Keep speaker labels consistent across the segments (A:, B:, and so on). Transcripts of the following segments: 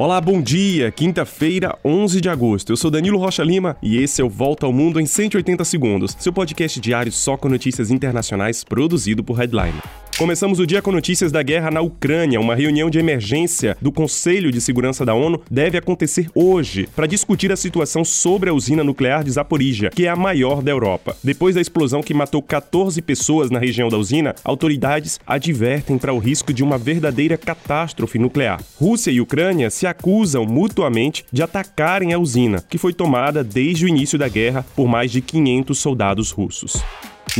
A: Olá, bom dia. Quinta-feira, 11 de agosto. Eu sou Danilo Rocha Lima e esse é o Volta ao Mundo em 180 segundos, seu podcast diário só com notícias internacionais produzido por Headline. Começamos o dia com notícias da guerra na Ucrânia. Uma reunião de emergência do Conselho de Segurança da ONU deve acontecer hoje para discutir a situação sobre a usina nuclear de Zaporizhia, que é a maior da Europa. Depois da explosão que matou 14 pessoas na região da usina, autoridades advertem para o risco de uma verdadeira catástrofe nuclear. Rússia e Ucrânia se acusam mutuamente de atacarem a usina, que foi tomada desde o início da guerra por mais de 500 soldados russos.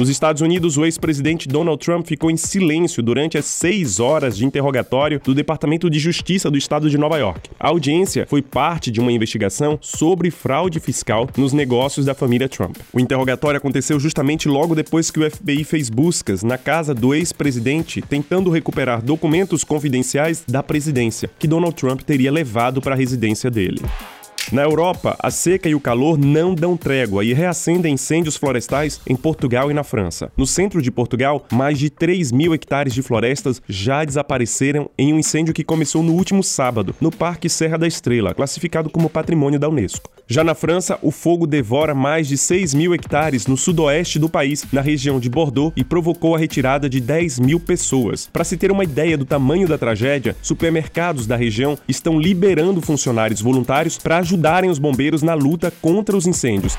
A: Nos Estados Unidos, o ex-presidente Donald Trump ficou em silêncio durante as seis horas de interrogatório do Departamento de Justiça do Estado de Nova York. A audiência foi parte de uma investigação sobre fraude fiscal nos negócios da família Trump. O interrogatório aconteceu justamente logo depois que o FBI fez buscas na casa do ex-presidente, tentando recuperar documentos confidenciais da presidência que Donald Trump teria levado para a residência dele. Na Europa, a seca e o calor não dão trégua e reacendem incêndios florestais em Portugal e na França. No centro de Portugal, mais de 3 mil hectares de florestas já desapareceram em um incêndio que começou no último sábado, no Parque Serra da Estrela, classificado como patrimônio da Unesco. Já na França, o fogo devora mais de 6 mil hectares no sudoeste do país, na região de Bordeaux, e provocou a retirada de 10 mil pessoas. Para se ter uma ideia do tamanho da tragédia, supermercados da região estão liberando funcionários voluntários para ajudarem os bombeiros na luta contra os incêndios.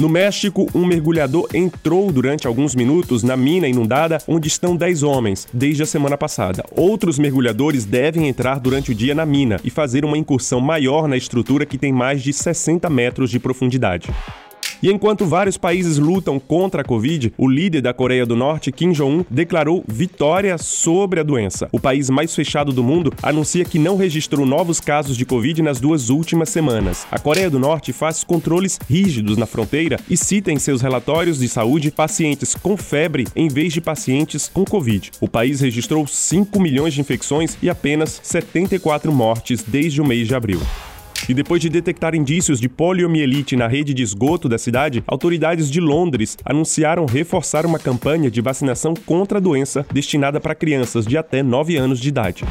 A: No México, um mergulhador entrou durante alguns minutos na mina inundada onde estão 10 homens, desde a semana passada. Outros mergulhadores devem entrar durante o dia na mina e fazer uma incursão maior na estrutura que tem mais de 60 metros de profundidade. E enquanto vários países lutam contra a Covid, o líder da Coreia do Norte, Kim Jong-un, declarou vitória sobre a doença. O país mais fechado do mundo anuncia que não registrou novos casos de Covid nas duas últimas semanas. A Coreia do Norte faz controles rígidos na fronteira e cita em seus relatórios de saúde pacientes com febre em vez de pacientes com Covid. O país registrou 5 milhões de infecções e apenas 74 mortes desde o mês de abril. E depois de detectar indícios de poliomielite na rede de esgoto da cidade, autoridades de Londres anunciaram reforçar uma campanha de vacinação contra a doença destinada para crianças de até 9 anos de idade.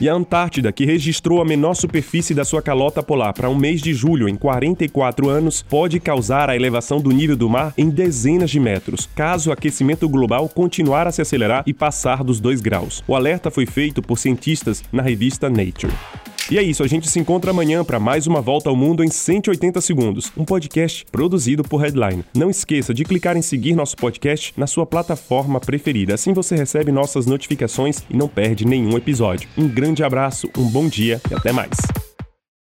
A: E a Antártida, que registrou a menor superfície da sua calota polar para um mês de julho em 44 anos, pode causar a elevação do nível do mar em dezenas de metros, caso o aquecimento global continuar a se acelerar e passar dos 2 graus. O alerta foi feito por cientistas na revista Nature. E é isso, a gente se encontra amanhã para mais uma volta ao mundo em 180 segundos, um podcast produzido por Headline. Não esqueça de clicar em seguir nosso podcast na sua plataforma preferida, assim você recebe nossas notificações e não perde nenhum episódio. Um grande abraço, um bom dia e até mais.